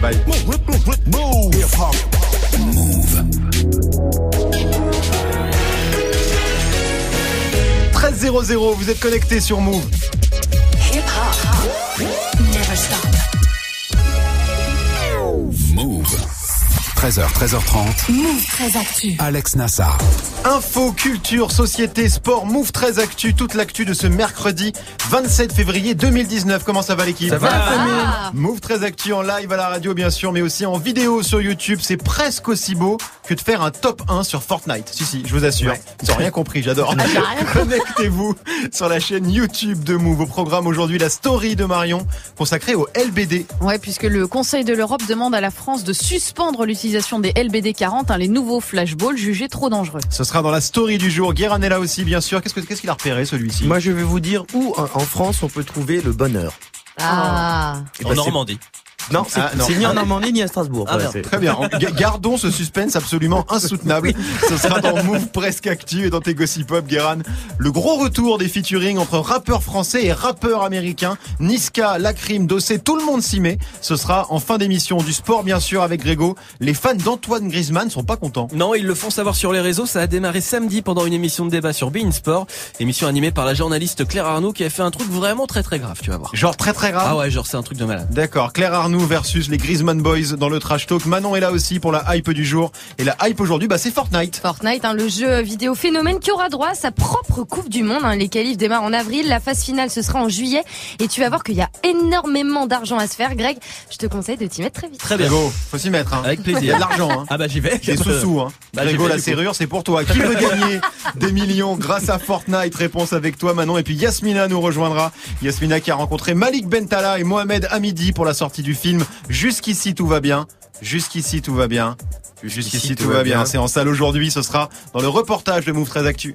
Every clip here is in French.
Bye. Move. 13 00, vous êtes connectés sur Move. Hip hop. Never stop. 13h, 13h30. Move très actu. Alex Nassar. Info, culture, société, sport, Move 13 Actu, toute l'actu de ce mercredi 27 février 2019. Comment ça va l'équipe? Ça va, la famille Move 13 Actu en live à la radio bien sûr, mais aussi en vidéo sur YouTube. C'est presque aussi beau que de faire un top 1 sur Fortnite. Si, si, je vous assure. Ils ont rien compris, j'adore. Connectez-vous sur la chaîne YouTube de Move. Au programme aujourd'hui, la story de Marion consacrée au LBD. Ouais, puisque le Conseil de l'Europe demande à la France de suspendre l'utilisation des LBD 40, hein, les nouveaux flashballs jugés trop dangereux. Ce sera dans la story du jour. Guérin est là aussi, bien sûr. Qu'est-ce que- qu'est-ce qu'il a repéré celui-ci? Moi, je vais vous dire où en en France on peut trouver le bonheur. Ah, Eh En ben, c'est- Normandie. Non, c'est Ah, non. c'est ni en Normandie ni à Strasbourg. Ah, Ouais, Très bien. Ga- Gardons ce suspense absolument insoutenable. Ce sera dans Move Presque Actu et dans tes Gossip Pop, Guéran. Le gros retour des featuring entre rappeurs français et rappeurs américains. Niska, Lacrim, Dossé, tout le monde s'y met. Ce sera en fin d'émission du sport, bien sûr, avec Grégo. Les fans d'Antoine Griezmann sont pas contents. Non, ils le font savoir sur les réseaux. Ça a démarré samedi pendant une émission de débat sur Bein Sport. Émission animée par la journaliste Claire Arnaud qui a fait un truc vraiment très très grave, tu vas voir. Genre très très grave. Ah ouais, genre c'est un truc de malade. D'accord, Claire Versus les Griezmann Boys dans le trash talk. Manon est là aussi pour la hype du jour. Et la hype aujourd'hui, bah, c'est Fortnite. Fortnite, hein, le jeu vidéo phénomène qui aura droit à sa propre Coupe du Monde. hein. Les qualifs démarrent en avril, la phase finale ce sera en juillet. Et tu vas voir qu'il y a énormément d'argent à se faire. Greg, je te conseille de t'y mettre très vite. Très bien. Grégo, faut s'y mettre. Hein. Avec plaisir. Il y a de l'argent. Hein. Ah bah j'y vais. Des sous-sous, hein. Bah, j'y Grégo, vais, la serrure, c'est pour toi. Qui veut gagner des millions grâce à Fortnite? Réponse avec toi, Manon. Et puis Yasmina nous rejoindra. Yasmina qui a rencontré Malik Bentala et Mohamed Hamidi pour la sortie du film Jusqu'ici tout va bien. Jusqu'ici tout va bien. Jusqu'ici tout va bien. C'est en salle aujourd'hui. Ce sera dans le reportage de Move 13 Actu.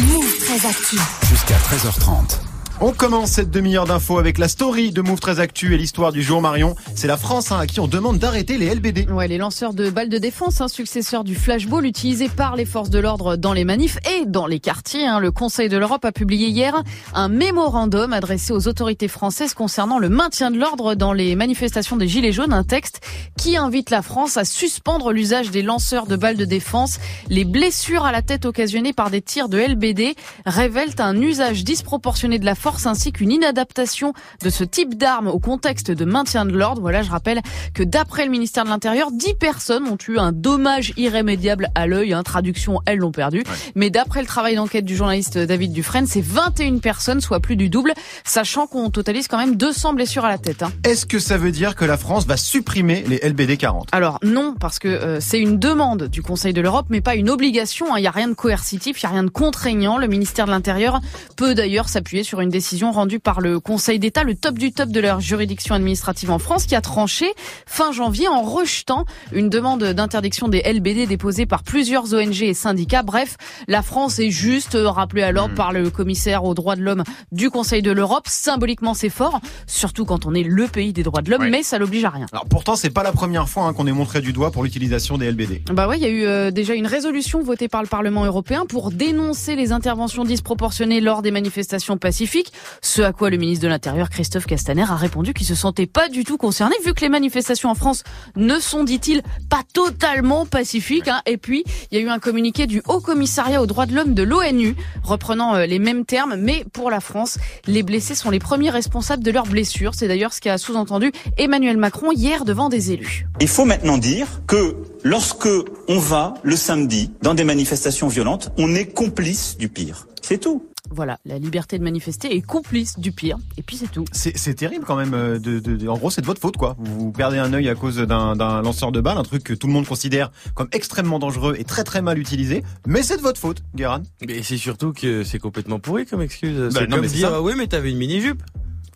Move très actu. Jusqu'à 13h30. On commence cette demi-heure d'infos avec la story de Move 13 Actu et l'histoire du jour, Marion. C'est la France hein, à qui on demande d'arrêter les LBD. ouais, les lanceurs de balles de défense, un successeur du flashball utilisé par les forces de l'ordre dans les manifs et dans les quartiers. hein. Le Conseil de l'Europe a publié hier un mémorandum adressé aux autorités françaises concernant le maintien de l'ordre dans les manifestations des Gilets jaunes, un texte qui invite la France à suspendre l'usage des lanceurs de balles de défense. Les blessures à la tête occasionnées par des tirs de LBD révèlent un usage disproportionné de la force ainsi qu'une inadaptation de ce type d'arme au contexte de maintien de l'ordre. Voilà, je rappelle que d'après le ministère de l'Intérieur, 10 personnes ont eu un dommage irrémédiable à l'œil. Hein, traduction, elles l'ont perdu. Mais d'après le travail d'enquête du journaliste David Dufresne, c'est 21 personnes, soit plus du double, sachant qu'on totalise quand même 200 blessures à la tête. Hein. Est-ce que ça veut dire que la France va supprimer les LBD 40 Alors non, parce que euh, c'est une demande du Conseil de l'Europe, mais pas une obligation. hein. Il n'y a rien de coercitif, il n'y a rien de contraignant. Le ministère de l'Intérieur peut d'ailleurs s'appuyer sur une décision rendue par le Conseil d'État, le top du top de leur juridiction administrative en France, qui a tranché fin janvier en rejetant une demande d'interdiction des LBD déposée par plusieurs ONG et syndicats. Bref, la France est juste rappelée à l'ordre par le commissaire aux droits de l'homme du Conseil de l'Europe. Symboliquement, c'est fort, surtout quand on est le pays des droits de l'homme, Ouais. mais ça l'oblige à rien. Alors pourtant, c'est pas la première fois hein, qu'on est montré du doigt pour l'utilisation des LBD. Bah ouais, il y a eu euh, déjà une résolution votée par le Parlement européen pour dénoncer les interventions disproportionnées lors des manifestations pacifiques. Ce à quoi le ministre de l'Intérieur, Christophe Castaner, a répondu qu'il se sentait pas du tout concerné vu que les manifestations en France ne sont, dit-il, pas totalement pacifiques. hein. Et puis, il y a eu un communiqué du Haut Commissariat aux droits de l'homme de l'ONU reprenant euh, les mêmes termes, mais pour la France, les blessés sont les premiers responsables de leurs blessures. C'est d'ailleurs ce qu'a sous-entendu Emmanuel Macron hier devant des élus. Il faut maintenant dire que lorsque on va le samedi dans des manifestations violentes, on est complice du pire. C'est tout. Voilà, la liberté de manifester est complice du pire. Et puis c'est tout. C'est terrible quand même. euh, De, de- de- en gros, c'est de votre faute, quoi. Vous perdez un œil à cause d'un lanceur de balles, un truc que tout le monde considère comme extrêmement dangereux et très très mal utilisé. Mais c'est de votre faute, Guéran. Mais c'est surtout que c'est complètement pourri comme excuse. Bah, c'est non, comme mais dire, ça. ah oui, mais t'avais une mini-jupe.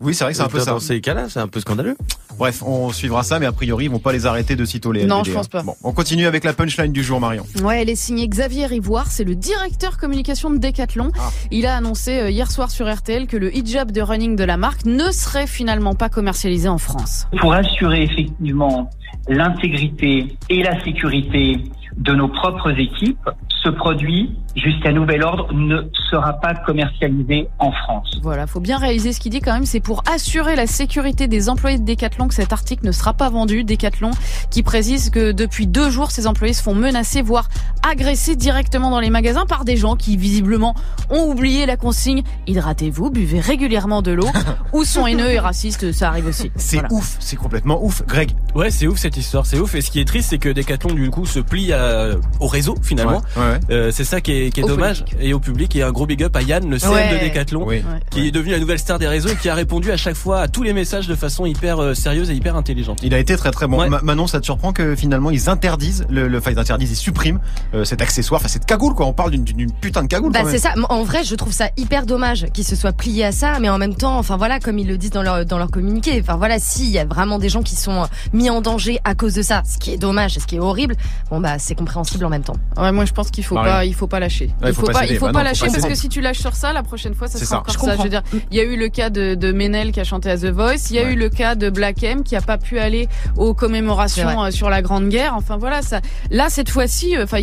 Oui, c'est vrai que c'est un peu ça. Dans ces cas-là, c'est un peu scandaleux. Bref, on suivra ça, mais a priori, ils vont pas les arrêter de sitôt les Non, LBD, je pense hein. pas. Bon, on continue avec la punchline du jour, Marion. Ouais, elle est signée Xavier Rivoire, c'est le directeur communication de Decathlon. Ah. Il a annoncé euh, hier soir sur RTL que le hijab de running de la marque ne serait finalement pas commercialisé en France. pour assurer effectivement l'intégrité et la sécurité de nos propres équipes, ce produit jusqu'à nouvel ordre, ne sera pas commercialisé en France. Voilà, faut bien réaliser ce qu'il dit quand même. C'est pour assurer la sécurité des employés de Decathlon que cet article ne sera pas vendu. Decathlon qui précise que depuis deux jours, ses employés se font menacer, voire agresser directement dans les magasins par des gens qui visiblement ont oublié la consigne. Hydratez-vous, buvez régulièrement de l'eau. ou sont haineux et racistes, ça arrive aussi. C'est Voilà. ouf, c'est complètement ouf. Greg. Ouais, c'est ouf cette histoire, c'est ouf. Et ce qui est triste, c'est que Decathlon du coup se plie à- au réseau finalement. Ouais, ouais. Euh, c'est ça qui est, qui est Au dommage public. et au public et un gros big up à Yann, le CM Ouais. de Decathlon, Oui. qui est devenu la nouvelle star des réseaux et qui a répondu à chaque fois à tous les messages de façon hyper euh, sérieuse et hyper intelligente. Il a été très très bon. Ouais. Manon, ça te surprend que finalement ils interdisent le, le enfin ils interdisent, ils suppriment euh, cet accessoire, enfin cette cagoule quoi. On parle d'une- d'une putain de cagoule. Bah c'est ça. En vrai, je trouve ça hyper dommage qu'ils se soient pliés à ça, mais en même temps, enfin voilà, comme ils le disent dans leur dans leur communiqué, enfin voilà, s'il y a vraiment des gens qui sont euh, mis en danger à cause de ça, ce qui est dommage, ce qui est horrible, bon bah c'est compréhensible en même temps. Ouais, moi je pense qu'il faut pas, il faut pas lâcher. Ouais, il faut pas, céder. il faut Bah pas non, faut lâcher parce que si tu lâches sur ça, la prochaine fois, ça sera ça. encore Je ça. Je veux dire, il y a eu le cas de, de Ménel qui a chanté à The Voice, il y a Ouais. eu le cas de Black M qui a pas pu aller aux commémorations euh, sur la Grande Guerre. Enfin voilà, ça. Là cette fois-ci, euh, enfin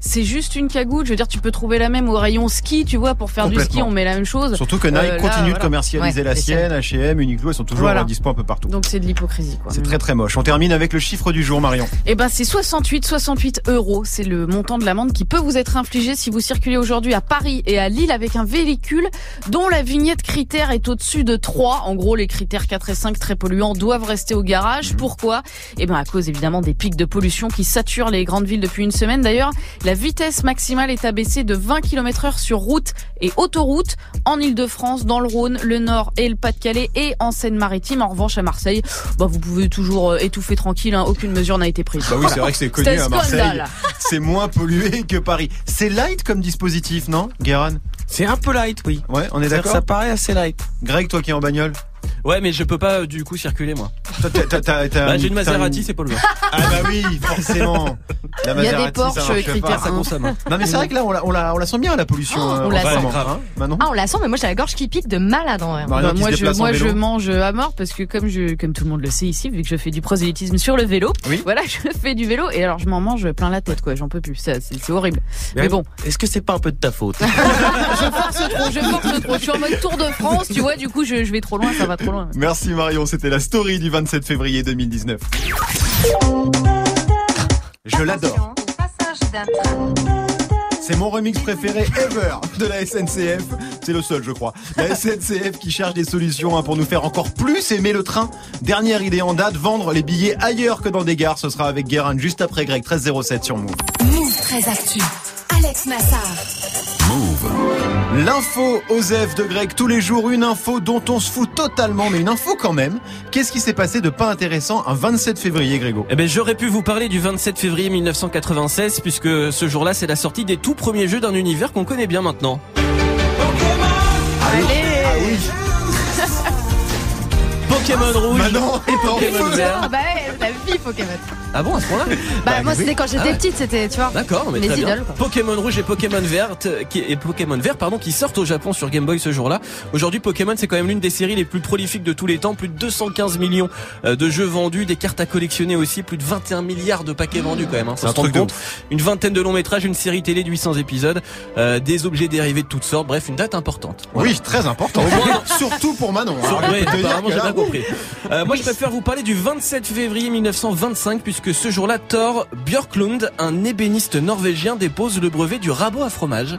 c'est juste une cagoule. Je veux dire, tu peux trouver la même au rayon ski, tu vois, pour faire du ski, on met la même chose. Surtout que Nike Euh, là, continue de voilà. commercialiser la sienne, H&M, Uniqlo, ils sont toujours Voilà. dispo un peu partout. Donc c'est de l'hypocrisie. C'est très très moche. On termine avec le chiffre du jour, Marion. Eh ben, c'est 68, 68 euros. C'est le montant de l'amende qui peut vous être infligé si vous circulez aujourd'hui à Paris et à Lille avec un véhicule dont la vignette critère est au-dessus de 3. En gros, les critères 4 et 5 très polluants doivent rester au garage. Pourquoi? Eh ben, à cause évidemment des pics de pollution qui saturent les grandes villes depuis une semaine. D'ailleurs, la vitesse maximale est abaissée de 20 km heure sur route et autoroute en Ile-de-France, dans le Rhône, le Nord et le Pas-de-Calais et en Seine-Maritime. En revanche, à Marseille, bah, vous pouvez toujours euh, étouffer tranquille. hein. Aucune mesure n'a été prise. Bah oui, c'est vrai que c'est connu à Marseille. scandale. C'est moins pollué que Paris. C'est light comme dispositif, non, Guéran C'est un peu light, oui. Ouais, on est d'accord? Ça paraît assez light. Greg, toi qui es en bagnole, Ouais, mais je peux pas euh, du coup circuler moi. Bah, j'ai une Maserati, c'est pas le Ah bah oui, forcément. La Il y a des Maserati, Porsche ça critères pas. Ça consomme. hein. Non mais c'est vrai que là on la, on la, on la sent bien la pollution. Oh, euh, on la en sent. Grave, hein. Manon Ah, on la sent, mais moi j'ai la gorge qui pique de malade en vrai. Marion Bah, qui moi, se je, déplace en moi je vélo. mange à mort parce que comme je, comme tout le monde le sait ici, vu que je fais du prosélytisme sur le vélo, Oui. voilà, je fais du vélo et alors je m'en mange plein la tête, quoi. J'en peux plus. Ça, c'est c'est horrible. Mais bon, Est-ce que c'est pas un peu de ta faute? Je force trop, je force trop. Je suis en mode Tour de France, tu vois. Du coup, je, je vais trop loin, ça va trop loin. Merci Marion, c'était la story du 27 février 2019. Je l'adore. C'est mon remix préféré ever de la SNCF. C'est le seul, je crois. La SNCF qui cherche des solutions hein, pour nous faire encore plus aimer le train. Dernière idée en date, vendre les billets ailleurs que dans des gares. Ce sera avec Guérin juste après Greg 1307 sur Move. Move très actu. Alex Nassar. L'info Osef de Greg, tous les jours une info dont on se fout totalement, mais une info quand même. Qu'est-ce qui s'est passé de pas intéressant un 27 février, Grégo? Eh ben, j'aurais pu vous parler du 27 février 1996 puisque ce jour-là, c'est la sortie des tout premiers jeux d'un univers qu'on connaît bien maintenant. Allez. Pokémon rouge Manon et Pokémon vert. Ah bah ouais, la vie Pokémon. Ah bon, à ce point-là? Bah, moi oui. c'était quand j'étais Ah ouais. petite, c'était, tu vois. D'accord, mais Les très bien. idoles, quoi. Pokémon rouge et Pokémon verte qui et Pokémon vert pardon qui sortent au Japon sur Game Boy ce jour-là. Aujourd'hui, Pokémon c'est quand même l'une des séries les plus prolifiques de tous les temps, plus de 215 millions euh, de jeux vendus, des cartes à collectionner aussi, plus de 21 milliards de paquets vendus quand même. Hein, C'est un truc de compte. Une vingtaine de longs métrages, une série télé de 800 épisodes, euh, des objets dérivés de toutes sortes, bref, une date importante. Oui, très important. Surtout pour Manon. Ouais, apparemment j'ai bien compris. Euh, moi je préfère vous parler du 27 février 1925 puisque ce jour-là Thor Björklund, un ébéniste norvégien, dépose le brevet du rabot à fromage.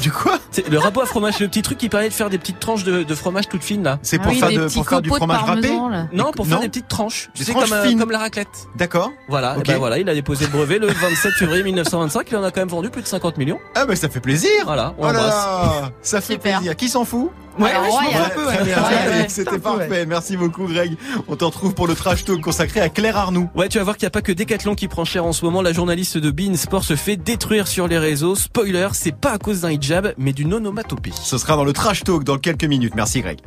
Du quoi? Le rabot à fromage, c'est le petit truc qui permet de faire des petites tranches de, de fromage toutes fines là. C'est Ah pour, oui, faire, des de, pour faire du fromage râpé? Non, pour Non. faire des petites tranches. Des C'est tranches comme, euh, fines. comme la raclette. D'accord. Voilà, Ok. et ben voilà, il a déposé le brevet le 27 février 1925. Il en a quand même vendu plus de 50 millions. Ah bah ça fait plaisir. Voilà, on Oh là embrasse. là, ça fait Super. plaisir. Qui s'en fout? Ouais, Alors, je un peu, Ouais, ouais. c'était parfait. Merci beaucoup Greg. On te retrouve pour le trash talk consacré à Claire Arnoux. Ouais, tu vas voir qu'il n'y a pas que Decathlon qui prend cher en ce moment. La journaliste de Bein Sport se fait détruire sur les réseaux. Spoiler, c'est pas à cause d'un hijab, mais d'une onomatopée. Ce sera dans le trash talk dans quelques minutes. Merci Greg.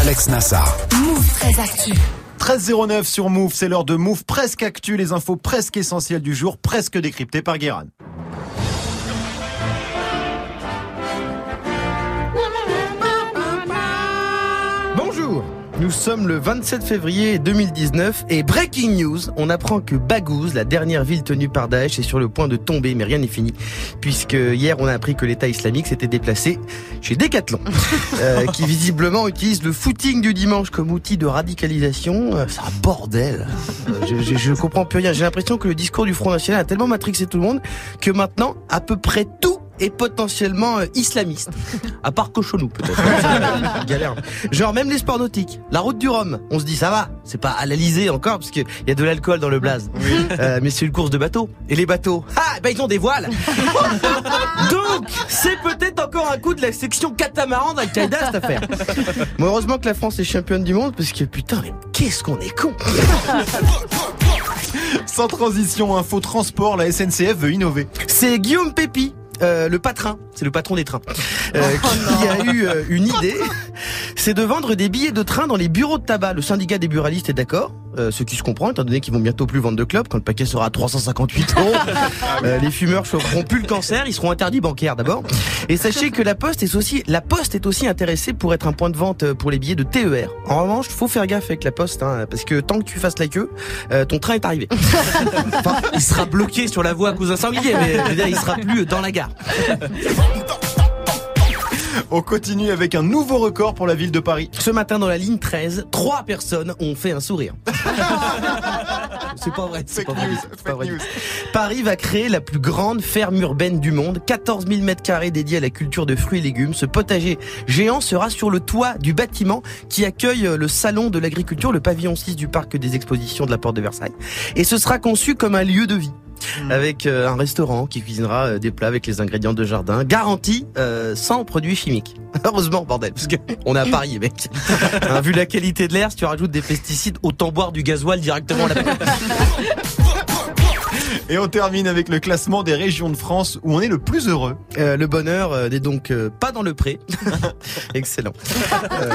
Alex Nassar. Move très actu. 1309 sur Move, c'est l'heure de Move presque actu, les infos presque essentielles du jour, presque décryptées par Guéran. Nous sommes le 27 février 2019 et breaking news, on apprend que Baghouz, la dernière ville tenue par Daesh, est sur le point de tomber, mais rien n'est fini, puisque hier on a appris que l'État islamique s'était déplacé chez Decathlon, euh, qui visiblement utilise le footing du dimanche comme outil de radicalisation. Euh, C'est un bordel. Euh, je, je, je comprends plus rien. J'ai l'impression que le discours du Front National a tellement matrixé tout le monde que maintenant, à peu près tout est potentiellement euh, islamiste. À part Cochonou, peut-être. Galère. Genre même les sports nautiques. La route du Rhum. On se dit ça va. C'est pas à l'Alizé encore parce qu'il y a de l'alcool dans le blaze. Euh, mais c'est une course de bateau. Et les bateaux Ah, ben ils ont des voiles. Donc, c'est peut-être encore un coup de la section catamaran d'Al-Qaïda cette affaire. Bon, heureusement que la France est championne du monde parce que putain, mais qu'est-ce qu'on est con. Sans transition, info transport, la SNCF veut innover. C'est Guillaume Pépi. Euh, le patron, c'est le patron des trains, euh, qui a eu euh, une idée, c'est de vendre des billets de train dans les bureaux de tabac. Le syndicat des buralistes est d'accord, euh, ce qui se comprend, étant donné qu'ils vont bientôt plus vendre de clubs, quand le paquet sera à 358 euros. Euh, les fumeurs choperont plus le cancer, ils seront interdits bancaires d'abord. Et sachez que la Poste est aussi, la Poste est aussi intéressée pour être un point de vente pour les billets de TER. En revanche, faut faire gaffe avec la Poste, hein, parce que tant que tu fasses la queue, euh, ton train est arrivé. Enfin, il sera bloqué sur la voie à cause d'un sanglier, mais je veux dire, il sera plus dans la gare. On continue avec un nouveau record pour la ville de Paris. Ce matin, dans la ligne 13, trois personnes ont fait un sourire. C'est pas vrai. c'est pas news, pas. Paris va créer la plus grande ferme urbaine du monde, 14 000 mètres carrés dédiés à la culture de fruits et légumes. Ce potager géant sera sur le toit du bâtiment qui accueille le salon de l'agriculture, le pavillon 6 du parc des expositions de la Porte de Versailles. Et ce sera conçu comme un lieu de vie. Avec euh, un restaurant qui cuisinera euh, des plats avec les ingrédients de jardin, garantis euh, sans produits chimiques. Heureusement, bordel, parce que on est à Paris, mec. Hein, vu la qualité de l'air, si tu rajoutes des pesticides, autant boire du gasoil directement là Et on termine avec le classement des régions de France où on est le plus heureux. Euh, le bonheur euh, n'est donc euh, pas dans le pré. Excellent. Euh,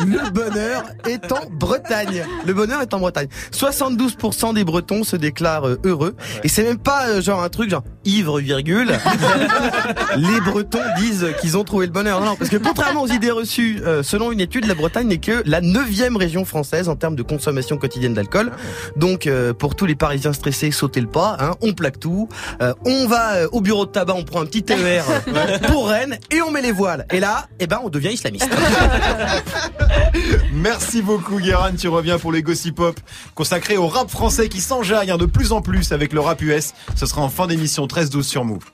le bonheur est en Bretagne. Le bonheur est en Bretagne. 72% des Bretons se déclarent euh, heureux. Et c'est même pas euh, genre un truc genre ivre virgule. Les Bretons disent qu'ils ont trouvé le bonheur. Non, non, parce que contrairement aux idées reçues, euh, selon une étude, la Bretagne n'est que la neuvième région française en termes de consommation quotidienne d'alcool. Donc euh, pour tous les Parisiens stressés, sautez le pas. Hein, on plaque tout. Euh, on va euh, au bureau de tabac, on prend un petit TER euh, pour Rennes et on met les voiles. Et là, eh ben, on devient islamiste. Merci beaucoup Guérin, tu reviens pour les Gossip Pop consacrés au rap français qui s'enjaille hein, de plus en plus avec le rap US. Ce sera en fin d'émission 13-12 sur Move.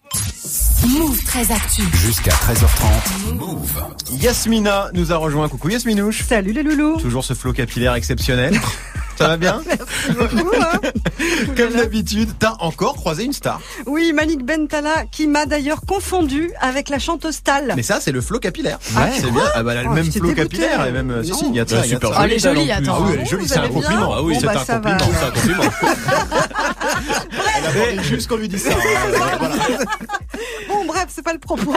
Move très actu. Jusqu'à 13h30. Move. Yasmina nous a rejoint. Coucou Yasminouche. Salut les loulous. Toujours ce flot capillaire exceptionnel. Ça va bien Comme d'habitude, t'as encore croisé une star. Oui, Malik Bentala, qui m'a d'ailleurs confondu avec la chanteuse Tal. Mais ça, c'est le flot capillaire. Ah, c'est bien. Ah bah, elle a le Oh, même j'étais flot dégoûtée. capillaire. Et même, euh, si, si, il y a de ça. Bah, il y a de super ça. Elle est jolie, en plus. attends. Ah oui, elle est jolie, c'est un allez bien compliment. Ah oui, Bon, c'est bah, un ça va, compliment, c'est un alors. compliment. Elle a parlé juste qu'on lui dit ça. hein. Voilà. Bon, bref, c'est pas le propos.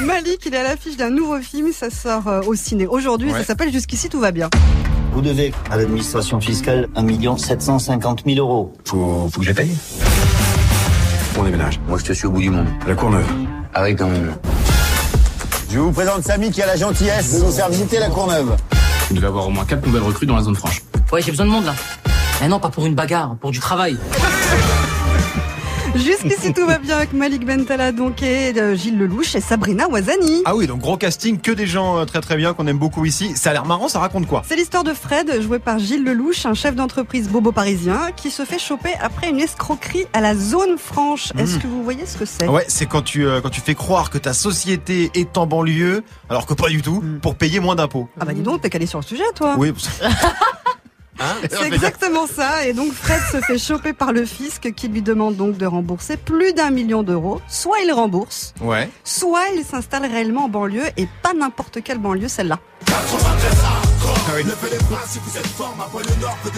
Malik, il est à l'affiche d'un nouveau film, ça sort euh, au ciné aujourd'hui, Ouais. ça s'appelle Jusqu'ici tout va bien. Vous devez à l'administration fiscale 1 750 000 euros. Faut, faut que je les paye. On déménage. Moi, je te suis au bout du monde. La Courneuve. Avec un... Je vous présente Samy qui a la gentillesse de nous faire visiter la Courneuve. Vous devez avoir au moins 4 nouvelles recrues dans la zone franche. Ouais, j'ai besoin de monde là. Mais non, pas pour une bagarre, pour du travail. Jusqu'ici tout va bien avec Malik Bentala, donc, et euh, Gilles Lelouch et Sabrina Ouazani. Ah oui, donc gros casting, que des gens euh, très très bien qu'on aime beaucoup ici. Ça a l'air marrant, ça raconte quoi? C'est l'histoire de Fred, joué par Gilles Lelouch, un chef d'entreprise bobo parisien, qui se fait choper après une escroquerie à la zone franche. Est-ce Mmh. que vous voyez ce que c'est? Ouais, c'est quand tu euh, quand tu fais croire que ta société est en banlieue, alors que pas du tout, pour payer moins d'impôts. Ah bah dis donc, t'es calé sur le sujet, toi. Oui. Hein C'est exactement ça. Et donc Fred se fait choper par le fisc qui lui demande donc de rembourser plus d'un million d'euros. Soit il rembourse, Ouais. soit il s'installe réellement en banlieue et pas n'importe quelle banlieue, celle-là.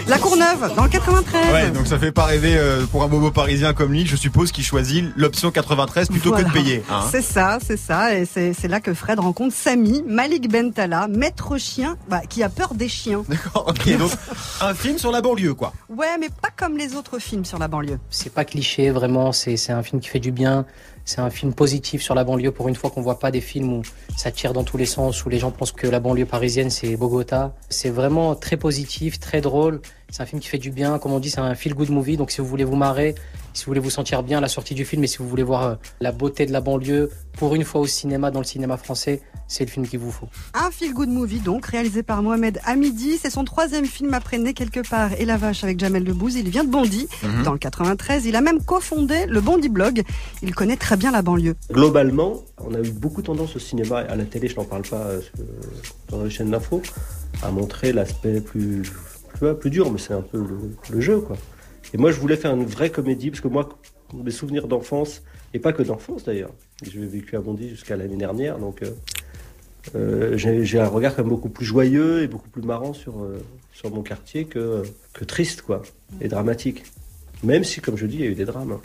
La Courneuve, dans le 93. Ouais, donc ça fait pas rêver euh, pour un bobo parisien comme lui. Je suppose qu'il choisit l'option 93 plutôt que de payer. hein. C'est ça, c'est ça. Et c'est c'est là que Fred rencontre Samy, Malik Bentala, maître chien, bah, qui a peur des chiens. D'accord. Ok, donc un film sur la banlieue, quoi. Ouais, mais pas comme les autres films sur la banlieue. C'est pas cliché, vraiment, c'est c'est un film qui fait du bien. C'est un film positif sur la banlieue pour une fois qu'on voit pas des films où ça tire dans tous les sens, où les gens pensent que la banlieue parisienne c'est Bogota. C'est vraiment très positif, très drôle. C'est un film qui fait du bien. Comme on dit, c'est un feel good movie. Donc si vous voulez vous marrer, si vous voulez vous sentir bien à la sortie du film et si vous voulez voir euh, la beauté de la banlieue pour une fois au cinéma, dans le cinéma français, c'est le film qu'il vous faut. Un feel good movie donc réalisé par Mohamed Hamidi. C'est son troisième film après Né quelque part et La Vache avec Jamel Debbouze. Il vient de Bondy Mhm. dans le 93. Il a même cofondé le Bondy Blog. Il connaît très bien la banlieue. Globalement, on a eu beaucoup tendance au cinéma, à la télé, je n'en parle pas euh, dans les chaînes d'info, à montrer l'aspect plus, plus, plus dur, mais c'est un peu le, le jeu, quoi. Et moi, je voulais faire une vraie comédie, parce que moi, mes souvenirs d'enfance, et pas que d'enfance d'ailleurs, j'ai vécu à Bondy jusqu'à l'année dernière, donc euh, euh, j'ai un regard quand même beaucoup plus joyeux et beaucoup plus marrant sur, euh, sur mon quartier que, que triste, quoi, et dramatique. Même si, comme je dis, il y a eu des drames, hein,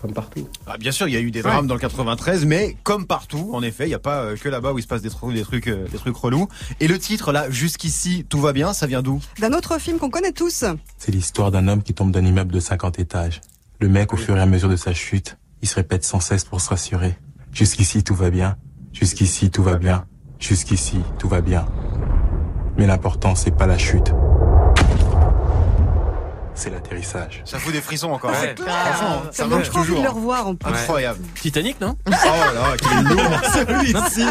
comme partout. Ah, bien sûr, il y a eu des drames dans le 93, mais comme partout, en effet, il n'y a pas euh, que là-bas où il se passe des trucs, des trucs, des trucs relous. Et le titre là, jusqu'ici, tout va bien, ça vient d'où? D'un autre film qu'on connaît tous. C'est l'histoire d'un homme qui tombe d'un immeuble de 50 étages. Le mec, au fur et à mesure de sa chute, il se répète sans cesse pour se rassurer. Jusqu'ici, tout va bien. Jusqu'ici, tout va bien. Jusqu'ici, tout va bien. Mais l'important, c'est pas la chute. C'est l'atterrissage. Ça fout des frissons encore. Ouais. Franchement, Ça marche trop envie de toujours. le revoir en plus. Incroyable. Titanic, non Oh là là, quel lourd celui-ci.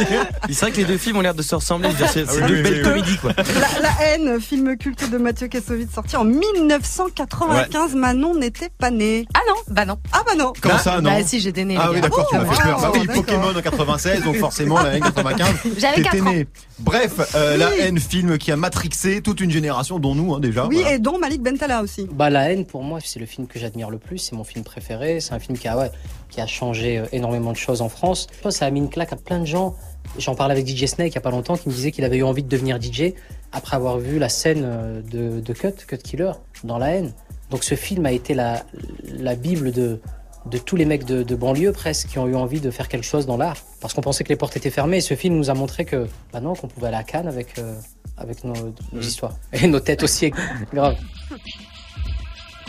C'est vrai que les deux films ont l'air de se ressembler. C'est Ah oui, deux oui, belles oui, comédies, quoi. La, La haine, film culte de Mathieu Kassovitz sorti en 1995. Manon n'était pas née. Ah non, bah non. Ah bah non. Comment ça, non Bah si, j'étais née. Ah oui, d'accord, tu m'as fait peur. Bah oui. Pokémon en 96, donc forcément la haine 95. J'avais t'étais quatre ans. né. Bref, euh, la haine, film qui a matrixé toute une génération, dont nous hein, déjà. Oui, voilà. et dont Malik Bentala aussi. Bah La haine pour moi c'est le film que j'admire le plus, c'est mon film préféré, c'est un film qui a ouais, qui a changé euh, énormément de choses en France. Je pense que ça a mis une claque à plein de gens. J'en parlais avec DJ Snake il y a pas longtemps qui me disait qu'il avait eu envie de devenir DJ après avoir vu la scène euh, de, de Cut, Cut Killer dans La haine. Donc ce film a été la, la bible de de tous les mecs de, de banlieue presque qui ont eu envie de faire quelque chose dans l'art parce qu'on pensait que les portes étaient fermées et ce film nous a montré que bah non qu'on pouvait aller à Cannes avec euh, avec nos, nos histoires et nos têtes aussi grave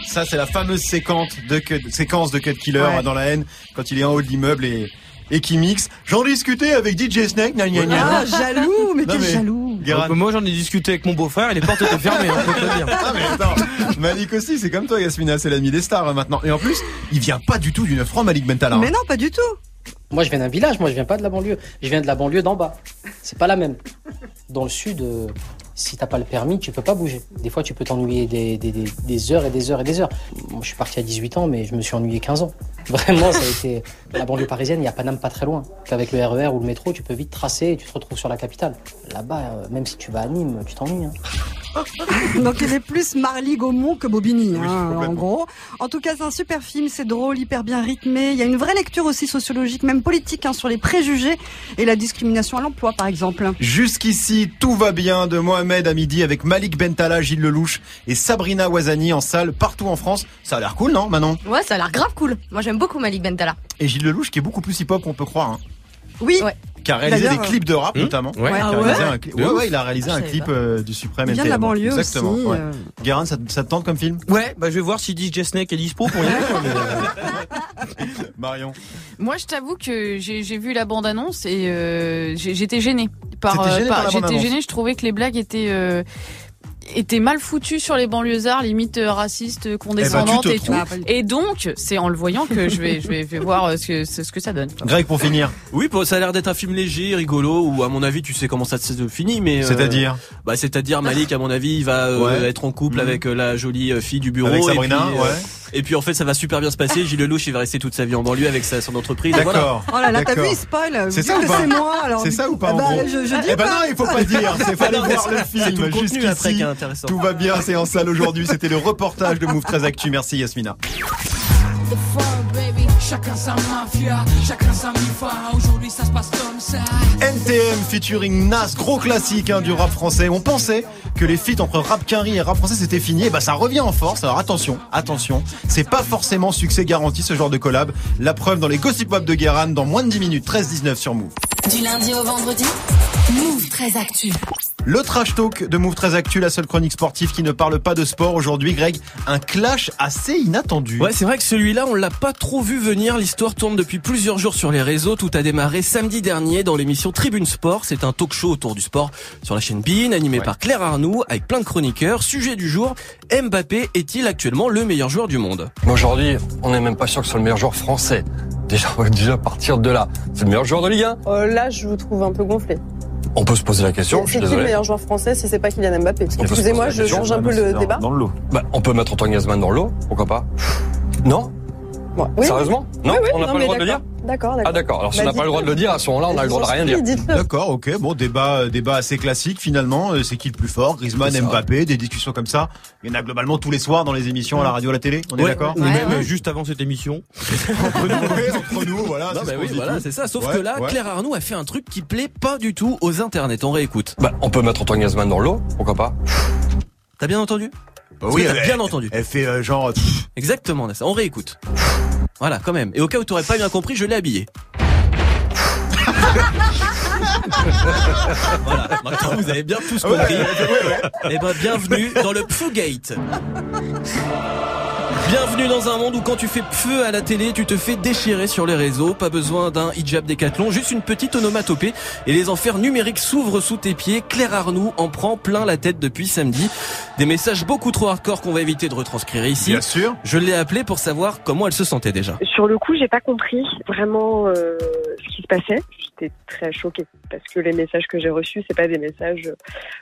Ça, c'est la fameuse séquence de Cut, séquence de Cut Killer Ouais. hein, dans la haine, quand il est en haut de l'immeuble et, et qui mixe. J'en discutais avec DJ Snake, gna gna gna. Ah, jaloux, mais quel mais- jaloux. Donc, moi, j'en ai discuté avec mon beau-frère et les portes étaient fermées, on peut te le dire. Ah mais attends, Malik aussi, c'est comme toi Yasmina, c'est l'ami des stars hein, maintenant. Et en plus, il vient pas du tout du 9 francs Malik Bentala. hein. Mais non, pas du tout. Moi, je viens d'un village, moi, je viens pas de la banlieue. Je viens de la banlieue d'en bas. C'est pas la même. Dans le sud, euh, si t'as pas le permis, tu peux pas bouger. Des fois, tu peux t'ennuyer des, des, des, des heures et des heures et des heures. Moi, je suis parti à 18 ans, mais je me suis ennuyé 15 ans. Vraiment, ça a été. La banlieue parisienne, il y a Paname pas très loin. Qu'avec le RER ou le métro, tu peux vite tracer et tu te retrouves sur la capitale. Là-bas, euh, même si tu vas à Nîmes, tu t'ennuies. hein. Donc il est plus Marly Gaumont que Bobigny, hein, en gros. En tout cas, c'est un super film, c'est drôle, hyper bien rythmé. Il y a une vraie lecture aussi sociologique, même politique, hein, sur les préjugés et la discrimination à l'emploi, par exemple. Jusqu'ici, tout va bien de Mohamed à midi avec Malik Bentala, Gilles Lelouch et Sabrina Ouazani en salle partout en France. Ça a l'air cool, non, Manon? Ouais, ça a l'air grave cool. Moi, j'aime beaucoup Malik Bentala. Et Gilles Lelouch qui est beaucoup plus hip-hop qu'on peut croire. Hein. Oui, Ouais. Qui a réalisé des clips de rap Hum, notamment. ouais. Ah ouais un ouais, ouais, il a réalisé Ah, un clip euh, du Suprême il vient de la banlieue Exactement. aussi. euh. Guérin, ça, ça te tente comme film? Ouais, bah je vais voir si DJ Snake est dispo pour y aller. euh, Marion. Moi, je t'avoue que j'ai vu la bande-annonce et euh, j'ai- j'étais gênée. Par, euh, j'étais gênée. Je trouvais que les blagues étaient étaient mal foutues sur les banlieusards, limite euh, racistes, euh, condescendantes te et tout. trompes. Et donc, c'est en le voyant que je vais je vais, je vais voir euh, ce que ce ce que ça donne. Greg, pour finir. Oui, bon, ça a l'air d'être un film léger, rigolo, ou à mon avis, tu sais comment ça se finit, mais. euh, C'est-à-dire Bah, c'est-à-dire Malik, à mon avis, il va euh, Ouais. être en couple Mhm. avec la jolie fille du bureau. Avec et Sabrina, puis, euh, ouais. Et puis en fait, ça va super bien se passer. Gilles Lelouch, il va rester toute sa vie en banlieue avec sa, son entreprise. voilà. D'accord. Oh là là, t'as vu, il spoil. C'est ça ou pas c'est moi. alors C'est ça coup- ou pas en ben, gros je, je dis Eh ben pas. non, il faut pas dire. C'est fallait mais voir le tout film. le contenu après qui est intéressant. tout va bien. C'est en salle aujourd'hui. C'était le reportage de Move 13 Actu. Merci Yasmina. Chacun sa mafia, chacun sa mifa. Aujourd'hui ça se passe. NTM featuring Nas, gros classique hein, du rap français. On pensait que les feats entre rap quinri et rap français c'était fini. Et bah ça revient en force. Alors attention, attention, c'est pas forcément succès garanti ce genre de collab. La preuve dans les Gossip Pop de Guéran dans moins de 10 minutes, 13-19 sur Move. Du lundi au vendredi Move très actu. Le trash talk de Move très Actu, la seule chronique sportive qui ne parle pas de sport. Aujourd'hui, Greg, un clash assez inattendu. Ouais, c'est vrai que celui-là, on l'a pas trop vu venir. L'histoire tourne depuis plusieurs jours sur les réseaux. Tout a démarré samedi dernier dans l'émission Tribune Sport. C'est un talk show autour du sport sur la chaîne Bein, animé par Claire Arnoux, avec plein de chroniqueurs. Sujet du jour, Mbappé est-il actuellement le meilleur joueur du monde? Mais aujourd'hui, on n'est même pas sûr que ce soit le meilleur joueur français. Déjà, on va déjà partir de là. C'est le meilleur joueur de Ligue 1 Euh, là, je vous trouve un peu gonflé. On peut se poser la question, je C'est qui le meilleur joueur français si c'est pas Kylian Mbappé Excusez-moi, je question. change un peu le débat. le lot. Bah, on peut mettre Antoine Griezmann dans le lot, pourquoi pas? Non? Oui. Sérieusement? Non? Oui, oui, On n'a pas le droit de le dire? D'accord. D'accord. Ah d'accord, alors si on Bah, n'a pas le droit de le dire, à ce moment-là, on a le droit de rien dire. D'accord, ok. Bon, débat, euh, débat assez classique finalement. Euh, C'est qui le plus fort? Griezmann. Mbappé, des discussions comme ça. Il y en a globalement tous les soirs dans les émissions à la radio, à la télé. On est Ouais, d'accord? Ou même euh, juste avant cette émission. entre nous, ouais, entre nous, voilà. Non, c'est bah oui, voilà, c'est ça. Sauf Ouais, que là, ouais. Claire Arnoux a fait un truc qui plaît pas du tout aux internets. On réécoute. Bah, on peut mettre Antoine Griezmann dans le lot, pourquoi pas? T'as bien entendu? Bah oui, t'as bien entendu. Elle fait euh, genre. Exactement. On réécoute. Voilà, quand même. Et au cas où t'aurais pas bien compris, je l'ai habillé. voilà, maintenant vous avez bien tous Ouais, compris. ouais, ouais, Eh ben, bienvenue dans le Pfugate. Bienvenue dans un monde où quand tu fais feu à la télé, tu te fais déchirer sur les réseaux. Pas besoin d'un hijab décathlon, juste une petite onomatopée et les enfers numériques s'ouvrent sous tes pieds. Claire Arnoux en prend plein la tête depuis samedi. Des messages beaucoup trop hardcore qu'on va éviter de retranscrire ici. Bien sûr. Je l'ai appelée pour savoir comment elle se sentait déjà. Sur le coup, j'ai pas compris vraiment euh, ce qui se passait. J'étais très choquée parce que les messages que j'ai reçus, c'est pas des messages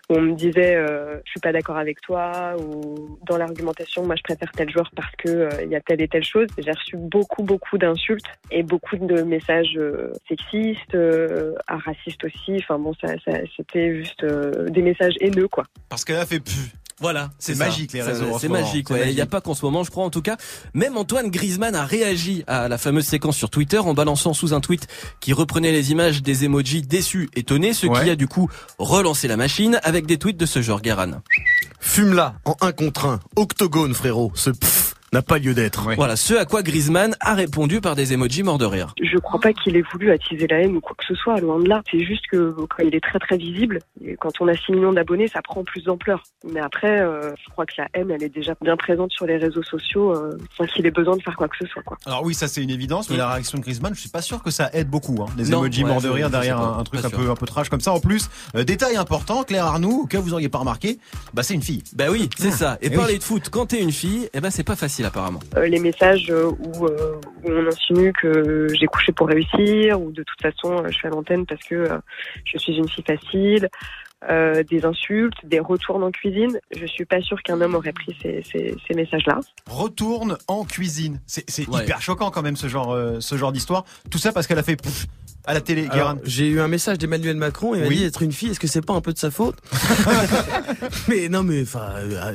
où on me disait euh, je suis pas d'accord avec toi ou dans l'argumentation, moi je préfère tel joueur parce que euh, il y a telle et telle chose. J'ai reçu beaucoup beaucoup d'insultes et beaucoup de messages euh, sexistes, euh, racistes aussi. Enfin bon, ça, ça c'était juste euh, des messages haineux quoi. Parce qu'elle a fait. pff, Voilà, C'est magique, les réseaux C'est ce magique, ouais. Il n'y a pas qu'en ce moment, je crois en tout cas. Même Antoine Griezmann a réagi à la fameuse séquence sur Twitter en balançant sous un tweet qui reprenait les images des emojis déçus, étonnés, ce qui a du coup relancé la machine avec des tweets de ce genre, Guéran. Fume là, en un contre un. Octogone, frérot. Ce pff n'a pas lieu d'être. Voilà, ce à quoi Griezmann a répondu par des emojis morts de rire. Je crois pas qu'il ait voulu attiser la haine ou quoi que ce soit, loin de là. C'est juste que quand il est très très visible, et quand on a 6 millions d'abonnés, ça prend plus d'ampleur. Mais après, euh, je crois que la haine, elle est déjà bien présente sur les réseaux sociaux, euh, sans qu'il ait besoin de faire quoi que ce soit. Quoi. Alors oui, ça c'est une évidence, mais la réaction de Griezmann, je suis pas sûr que ça aide beaucoup. Hein. Les Non, emojis ouais, morts de rire derrière pas, un, un truc un peu un peu trash comme ça. En plus, euh, détail important, Claire Arnoux, que vous auriez pas remarqué, bah c'est une fille. Bah oui, c'est ça. Et Eh parler oui. de foot quand t'es une fille, eh ben c'est pas facile apparemment. Euh, les messages euh, où, euh, où on insinue que j'ai couché pour réussir, ou de toute façon, je suis à l'antenne parce que euh, je suis une fille facile. euh, des insultes, des retours en cuisine. Je suis pas sûre qu'un homme aurait pris ces, ces, ces messages-là. Retourne en cuisine. C'est Ouais. hyper choquant quand même ce genre euh, ce genre d'histoire. Tout ça parce qu'elle a fait pouf à la télé. J'ai eu un message d'Emmanuel Macron. Il m'a Oui. dit être une fille. Est-ce que c'est pas un peu de sa faute Mais non, mais enfin, euh,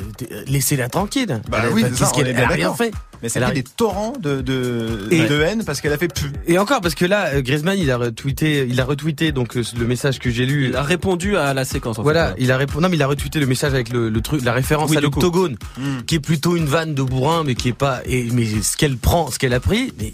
laissez-la tranquille. Bah Elle oui, qu'est-ce ça, qu'elle- a rien fait. Mais c'est Elle a des torrents de de, Et- de haine parce qu'elle a fait pouf. Et encore parce que là, euh, Griezmann, il a retweeté, il a retweeté donc euh, le message que j'ai lu. Il a répondu à la séquence. En Voilà, fait. il a répondu. Non, mais il a retweeté le message avec le, le truc, la référence Oui, à l'octogone, Hmm. qui est plutôt une vanne de bourrin, mais qui est pas. Et mais ce qu'elle prend, ce qu'elle a pris, mais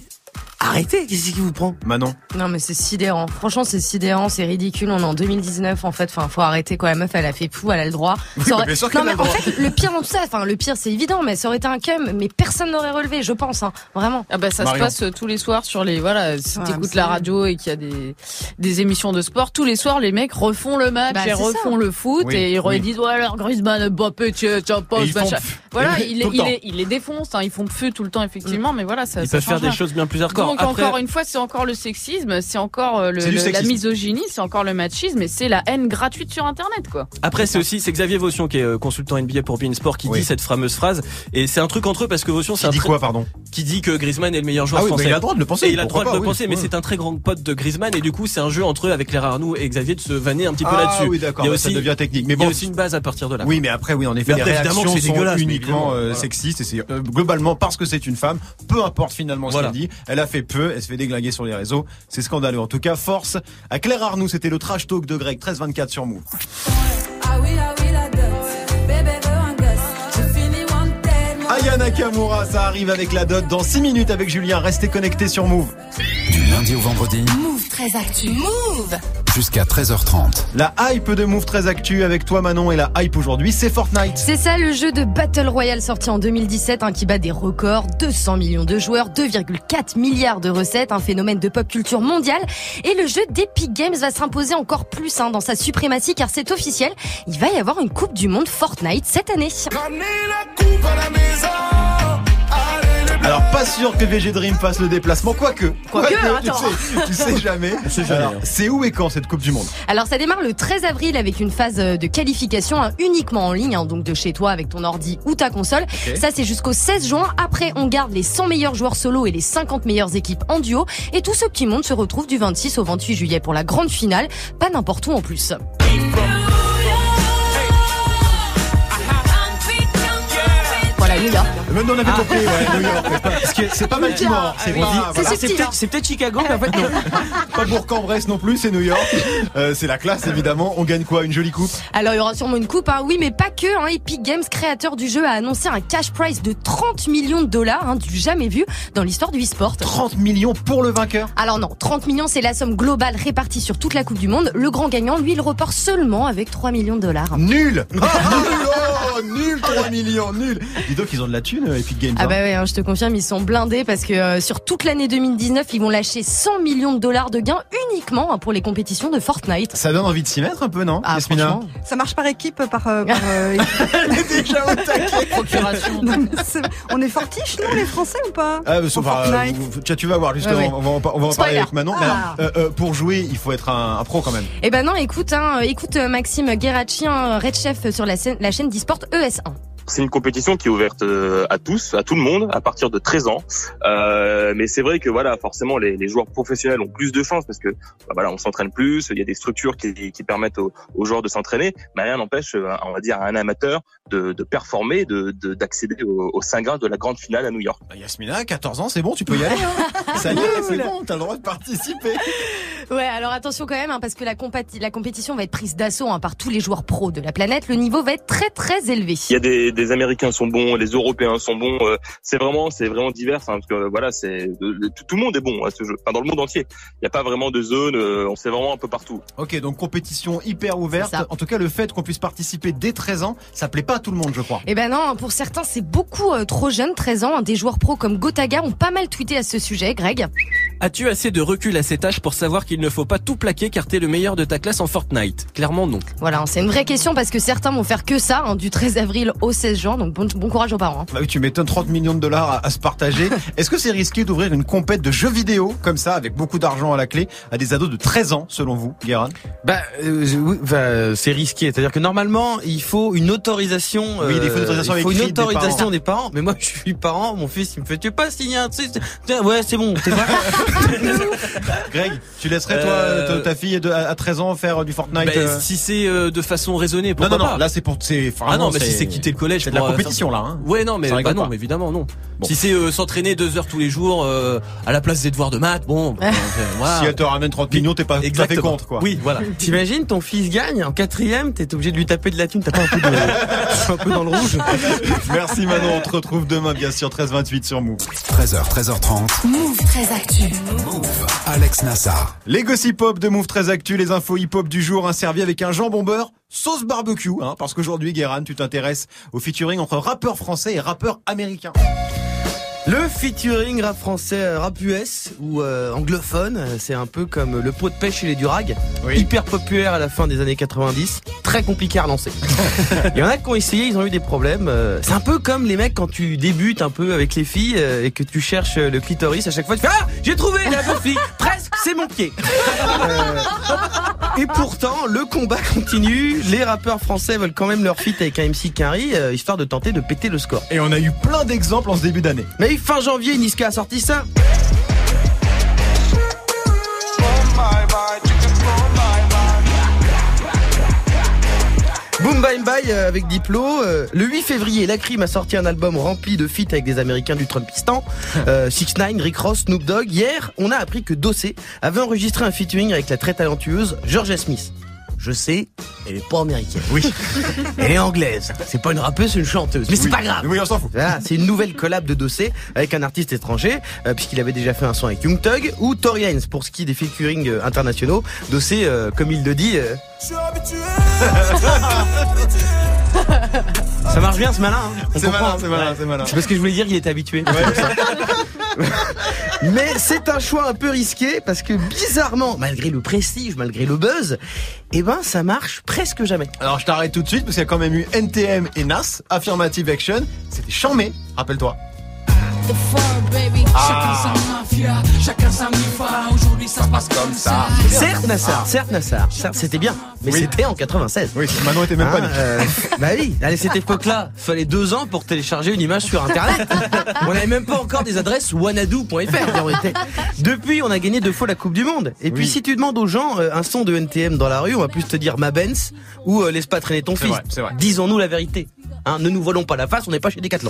arrêtez, qu'est-ce qui vous prend? Manon. Non mais c'est sidérant. Franchement c'est sidérant, c'est ridicule. On est en 2019 en fait. Enfin faut arrêter quoi. La meuf elle a fait fou, elle a le droit. Oui, Ça bien sûr non mais le en fait le pire dans tout ça, enfin le pire c'est évident, mais ça aurait été un cum, mais personne n'aurait relevé, je pense. Hein. Vraiment. Ah bah ça Marion. se passe euh, tous les soirs sur les voilà si Ouais, t'écoutes la radio et qu'il y a des des émissions de sport tous les soirs les mecs refont le match Bah, et refont ça. le foot Oui, et ils oui. redisent ouais alors Griezmann Mbappé voilà il, il, les, il les défonce hein, ils font feu tout le temps effectivement mais voilà ça Ils peuvent faire des choses bien plus hardcore. Donc Après, encore une fois c'est encore le sexisme c'est encore euh, le, le- la misogynie c'est encore le machisme et c'est la haine gratuite sur internet quoi Après, c'est aussi c'est Xavier Vaution qui est euh, consultant NBA pour Bein Sport qui Oui. dit cette fameuse phrase et c'est un truc entre eux parce que Vaution c'est Qui un dit quoi, pardon qui dit que Griezmann est le meilleur joueur Ah oui, mais français. il a le droit de le penser. Et il a le droit de le oui. penser, mais c'est un très grand pote de Griezmann et du coup c'est un jeu entre eux avec Claire Arnoux et Xavier de se vanner un petit peu Ah là-dessus. oui, d'accord, bah, ça aussi- devient technique. Mais il y a bon, aussi une base à partir de là. Oui, mais après, oui, en effet, Mais les réactions sont uniquement euh, sexistes et c'est globalement parce que c'est une femme, peu importe finalement ce qu'elle dit, elle a fait peu, elle se fait déglinguer sur les réseaux, c'est scandaleux. En tout cas, force à Claire Arnoux, c'était le trash talk de Greg 1324 sur Move. Ah ah. Aya Nakamura, ça arrive avec la dot dans 6 minutes avec Julien, restez connectés sur Move. Du lundi au vendredi, Move très actu. Move jusqu'à 13h30. La hype de Move très actu avec toi Manon et la hype aujourd'hui c'est Fortnite. C'est ça le jeu de Battle Royale sorti en 2017 hein, qui bat des records, 200 millions de joueurs, 2,4 milliards de recettes, un phénomène de pop culture mondiale. Et le jeu d'Epic Games va s'imposer encore plus hein, dans sa suprématie car c'est officiel, il va y avoir une Coupe du Monde Fortnite cette année. Alors pas sûr que VG Dream fasse le déplacement, quoique. Quoique, tu attends. sais, tu sais jamais. hein. C'est où et quand cette Coupe du Monde? Alors ça démarre le 13 avril avec une phase euh, de qualification hein, uniquement en ligne, hein, donc de chez toi avec ton ordi ou ta console. Ça c'est jusqu'au 16 juin. Après on garde les 100 meilleurs joueurs solo et les 50 meilleures équipes en duo. Et tout ce petit monde se retrouve du 26 au 28 juillet pour la grande finale. Pas n'importe où en plus. Voilà, New York. Même on avait compris, ouais, New York. c'est pas- Parce que c'est pas Baltimore, Ah peut-être Chicago, mais en fait non. pas Bourg-en-Bresse non plus, c'est New York. Euh, c'est la classe évidemment. On gagne quoi Une jolie coupe? Alors il y aura sûrement une coupe, hein. oui, mais pas que. Hein. Epic Games, créateur du jeu, a annoncé un cash prize de 30 millions de dollars, hein, du jamais vu dans l'histoire du e-sport. 30 millions pour le vainqueur? Alors non, 30 millions, c'est la somme globale répartie sur toute la Coupe du Monde. Le grand gagnant, lui, il repart seulement avec 3 millions de dollars. Nul Nul Oh, nul 3 millions, nul Dis donc ils ont de la thune, euh, Epic Games. Ah hein. bah ouais, hein, je te confirme, ils sont blindés parce que euh, sur toute l'année 2019, ils vont lâcher 100 millions de dollars de gains uniquement hein, pour les compétitions de Fortnite. Ça donne envie de s'y mettre un peu, non Ah, franchement. Ça marche par équipe, par. euh, par, euh, Elle est déjà au taquet Procuration. Non, on est fortiches, nous, les Français, ou pas Ah, sauf, euh, Fortnite. vous- tu, tu vas voir justement, Ouais, ouais. on va en, par- on va en parler avec Manon. Mais Ah. alors, euh, euh, pour jouer, il faut être un, un pro quand même. Eh ben non, écoute, hein, écoute Maxime Guerracci, hein, Red Chef sur la, scène- la chaîne d'eSport ES1. C'est une compétition qui est ouverte euh, à tous, à tout le monde, à partir de 13 ans. Euh, mais c'est vrai que voilà, forcément, les, joueurs professionnels ont plus de chances parce que bah, voilà, on s'entraîne plus. Il y a des structures qui, qui permettent aux, aux joueurs de s'entraîner, mais rien n'empêche, euh, on va dire, à un amateur de, de performer, de de- d'accéder au, au grade de la grande finale à New York. Bah, Yasmina, 14 ans, c'est bon, tu peux y aller. Hein Ça y est, c'est bon, t'as le droit de participer. Ouais, alors attention quand même, hein, parce que la, compati- la compétition va être prise d'assaut hein, par tous les joueurs pros de la planète. Le niveau va être très très élevé. Il y a des, des Américains sont bons, les Européens sont bons. euh, c'est vraiment, c'est vraiment divers. hein, parce que voilà, c'est tout, tout le monde est bon à ce jeu. Enfin, dans le monde entier, il n'y a pas vraiment de zone. euh, on sait vraiment un peu partout. Ok, donc compétition hyper ouverte. En tout cas, le fait qu'on puisse participer dès 13 ans, ça plaît pas tout le monde, je crois. Eh ben non, pour certains c'est beaucoup euh, trop jeune, 13 ans. Des joueurs pros comme Gotaga ont pas mal tweeté à ce sujet, Greg. As-tu assez de recul à cet âge pour savoir qu'il ne faut pas tout plaquer car t'es le meilleur de ta classe en Fortnite? Clairement non. Voilà, c'est une vraie question parce que certains vont faire que ça hein, du 13 avril au 16 juin. Donc bon, bon courage aux parents. hein. Bah oui, tu m'étonnes 30 millions de dollars à, à se partager. Est-ce que c'est risqué d'ouvrir une compète de jeux vidéo comme ça, avec beaucoup d'argent à la clé, à des ados de 13 ans, selon vous, Guérin Bah, euh, oui, c'est risqué. C'est-à-dire que normalement, il faut une autorisation. Oui, il faut une autorisation il faut une des autorisation parents. des parents. Mais moi, je suis parent. Mon fils, il me fait, tu veux pas signer un truc Ouais, c'est bon. t'es vrai Greg, tu laisserais toi Euh, ta, fille de, à à 13 ans faire du Fortnite Bah, euh Si c'est euh, de façon raisonnée, Non, pourquoi non, non, pas là c'est pour. c'est- Ah non, mais si c'est quitter le collège, C'est de la euh, compétition là. Hein. Ouais, non, mais bah non, pas. mais évidemment non. Bon. Si c'est euh, s'entraîner deux heures tous les jours euh, à la place des devoirs de maths, bon, euh, voilà. Si elle te ramène 30 millions, t'es pas tout à fait Exactement. contre quoi. Oui, voilà. T'imagines, ton fils gagne en quatrième, t'es obligé de lui taper de la thune. T'as pas un peu de, un peu dans le rouge Merci Manon, on te retrouve demain bien sûr 13h28 sur Move. 13h, 13h30. Move très actu. Alex Nassar. Les gossip hop de Move très actu, les infos hip hop du jour, un servi avec un jambon beurre sauce barbecue, hein, parce qu'aujourd'hui Guéran, tu t'intéresses au featuring entre rappeurs français et rappeurs américains. Le featuring rap français, euh, rap US ou euh, anglophone, euh, c'est un peu comme le pot de pêche chez les Durag, hyper populaire à la fin des années 90, très compliqué à relancer. Il y en a qui ont essayé, ils ont eu des problèmes. C'est un peu comme les mecs quand tu débutes un peu avec les filles et que tu cherches le clitoris, à chaque fois tu fais ah j'ai trouvé la bonne fille, presque c'est mon pied. Euh, et pourtant le combat continue, les rappeurs français veulent quand même leur feat avec un MC Quinry, histoire de tenter de péter le score. Et on a eu plein d'exemples en ce début d'année. Mais fin janvier, Niska a sorti ça. Boom Bye Bye euh, avec Diplo. Euh, Le 8 février, La Crime a sorti un album rempli de feats avec des Américains du Trumpistan. Euh, 6 9 Rick Ross, Snoop Dogg. Hier, on a appris que Dossé avait enregistré un featuring avec la très talentueuse Georgia Smith. Je sais, elle est pas américaine. Oui. elle est anglaise. C'est pas une rappeuse, c'est une chanteuse. Mais c'est Oui. pas grave. Oui, on s'en fout. Voilà, c'est une nouvelle collab de Dossé avec un artiste étranger, euh, puisqu'il avait déjà fait un son avec Young Thug ou Tory Lanez pour ce qui est des featuring euh, internationaux. Dossé, euh, comme il le dit, euh, ça marche bien ce malin. hein. C'est malin, hein. c'est malin, Ouais. c'est malin. C'est parce que je voulais dire qu'il était habitué. Mais c'est un choix un peu risqué parce que bizarrement, malgré le prestige, malgré le buzz, eh ben ça marche presque jamais. Alors je t'arrête tout de suite parce qu'il y a quand même eu NTM et NAS, Affirmative Action. C'était chamé, rappelle-toi. The fur, baby? Ah. Chacun sa mafia, chacun sa mifa. Aujourd'hui, ça se passe comme ça. Certes Nassar, certes Nassar, c'était bien, mais Oui. c'était en 96. Oui, Manon était même pas Hein, né. euh, bah oui, à cette époque-là, fallait deux ans pour télécharger une image sur Internet. on n'avait même pas encore des adresses wanadoo.fr. Depuis, on a gagné deux fois la Coupe du Monde. Et puis, Oui. si tu demandes aux gens euh, un son de NTM dans la rue, on va plus te dire ma Benz ou euh, laisse pas traîner ton fils. vrai, c'est vrai. Disons-nous la vérité. Hein, ne nous volons pas la face, on n'est pas chez Decathlon.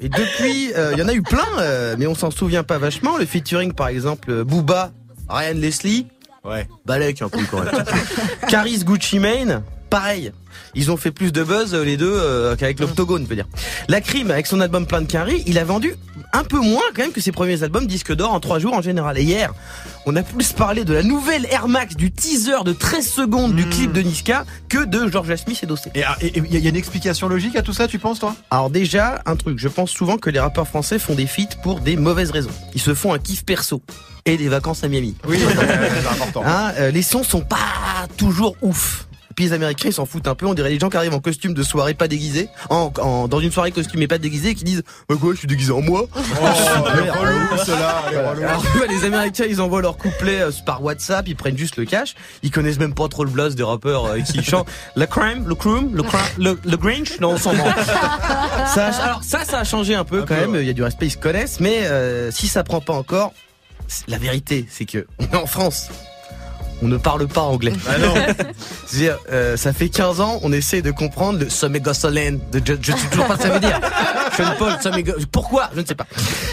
Et depuis, euh, il y en a eu plein, euh, mais on s'en souvient pas vachement. Le featuring, par exemple, euh, Booba, Ryan Leslie, Ouais. Balek un peu correct. Caris Gucci Mane, pareil. Ils ont fait plus de buzz euh, les deux euh, qu'avec l'Octogone, je veux dire. La Crime, avec son album Plein de Quinry, il a vendu un peu moins quand même que ses premiers albums disques d'or en trois jours en général. Et hier, on a plus parlé de la nouvelle Air Max, du teaser de 13 secondes du clip de Niska que de George Smith et Dossé. Et ah, il y a une explication logique à tout ça, tu penses, toi? Alors déjà, un truc, je pense souvent que les rappeurs français font des feats pour des mauvaises raisons. Ils se font un kiff perso et des vacances à Miami. Oui, c'est important. Hein, euh, les sons sont pas toujours ouf. Puis les Américains ils s'en foutent un peu, on dirait les gens qui arrivent en costume de soirée pas déguisés, en, en- dans une soirée costume et pas déguisé, qui disent bah quoi je suis déguisé en moi? Oh, les relous, ceux-là, les relous. Alors, ouais, les Américains ils envoient leurs couplets euh, par WhatsApp, ils prennent juste le cash, ils connaissent même pas trop le blast des rappeurs euh, qui chantent la crime, le crime, le crime, le, le Grinch, non on s'en. Ça alors ça ça a changé un peu Un quand peu, même, ouais. il y a du respect, ils se connaissent, mais euh, si ça prend pas encore, la vérité c'est que on est en France. On ne parle pas anglais. Ah non. C'est-à-dire, euh, ça fait 15 ans, on essaie de comprendre le sommet Gosselin. De, je, je sais toujours pas ce que ça veut dire. Sean Paul, sommet Go- Pourquoi? Je ne sais pas.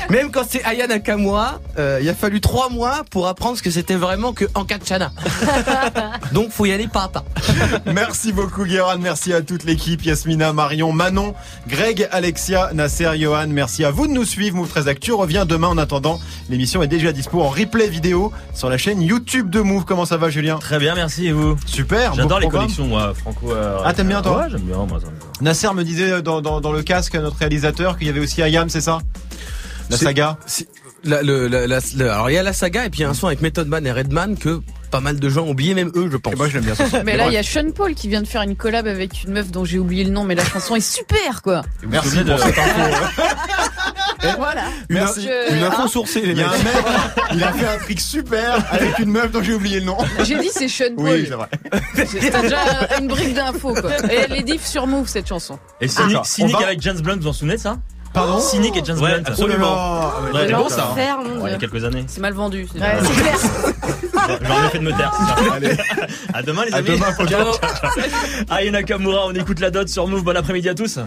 Même quand c'est Aya Nakamura, euh, il a fallu 3 mois pour apprendre ce que c'était vraiment que Ankachana. Donc, faut y aller pas à pas. Merci beaucoup Guéran, merci à toute l'équipe, Yasmina, Marion, Manon, Greg, Alexia, Nasser, Johan, merci à vous de nous suivre. Move 13 Actu revient demain en attendant. L'émission est déjà dispo en replay vidéo sur la chaîne YouTube de Move. Comment ça va Julien Très bien, merci et vous Super, J'adore les collections, moi, franco. euh, Ah, t'aimes bien, toi Ouais, j'aime bien, moi. ça me- Nasser me disait dans, dans, dans le casque, notre réalisateur, qu'il y avait aussi Ayam, c'est ça La saga c'est- la- le- la- la- le- alors, il y a la saga et puis il y a un son avec Method Man et Redman que pas mal de gens ont oublié, même eux, je pense. Et moi je l'aime bien ça. Mais là, il y a Sean Paul qui vient de faire une collab avec une meuf dont j'ai oublié le nom, mais la chanson est super, quoi. Merci pour de- cette info. Voilà. Une, Merci. Je- une info hein sourcée, les Il y a mecs. un mec, il a fait un truc super avec une meuf dont j'ai oublié le nom. J'ai dit c'est Sean Paul. Oui, c'est vrai. C'est déjà une brique d'infos, quoi. Et elle est diff sur Move, cette chanson. Et Cynic, D'accord. Cynic On va- avec James Blunt, vous vous en souvenez de ça? Pardon? Cynic et James Ouais, Blunt. absolument. Ah, ouais, c'est beau ça. Faire, mon Ouais, il y a quelques années. C'est mal vendu. c'est Ouais, clair. J'aurais fait de me taire. Allez. À demain les À amis. demain, faut Ciao. Aya Nakamura, on écoute la dot sur Move. Bon après-midi à tous.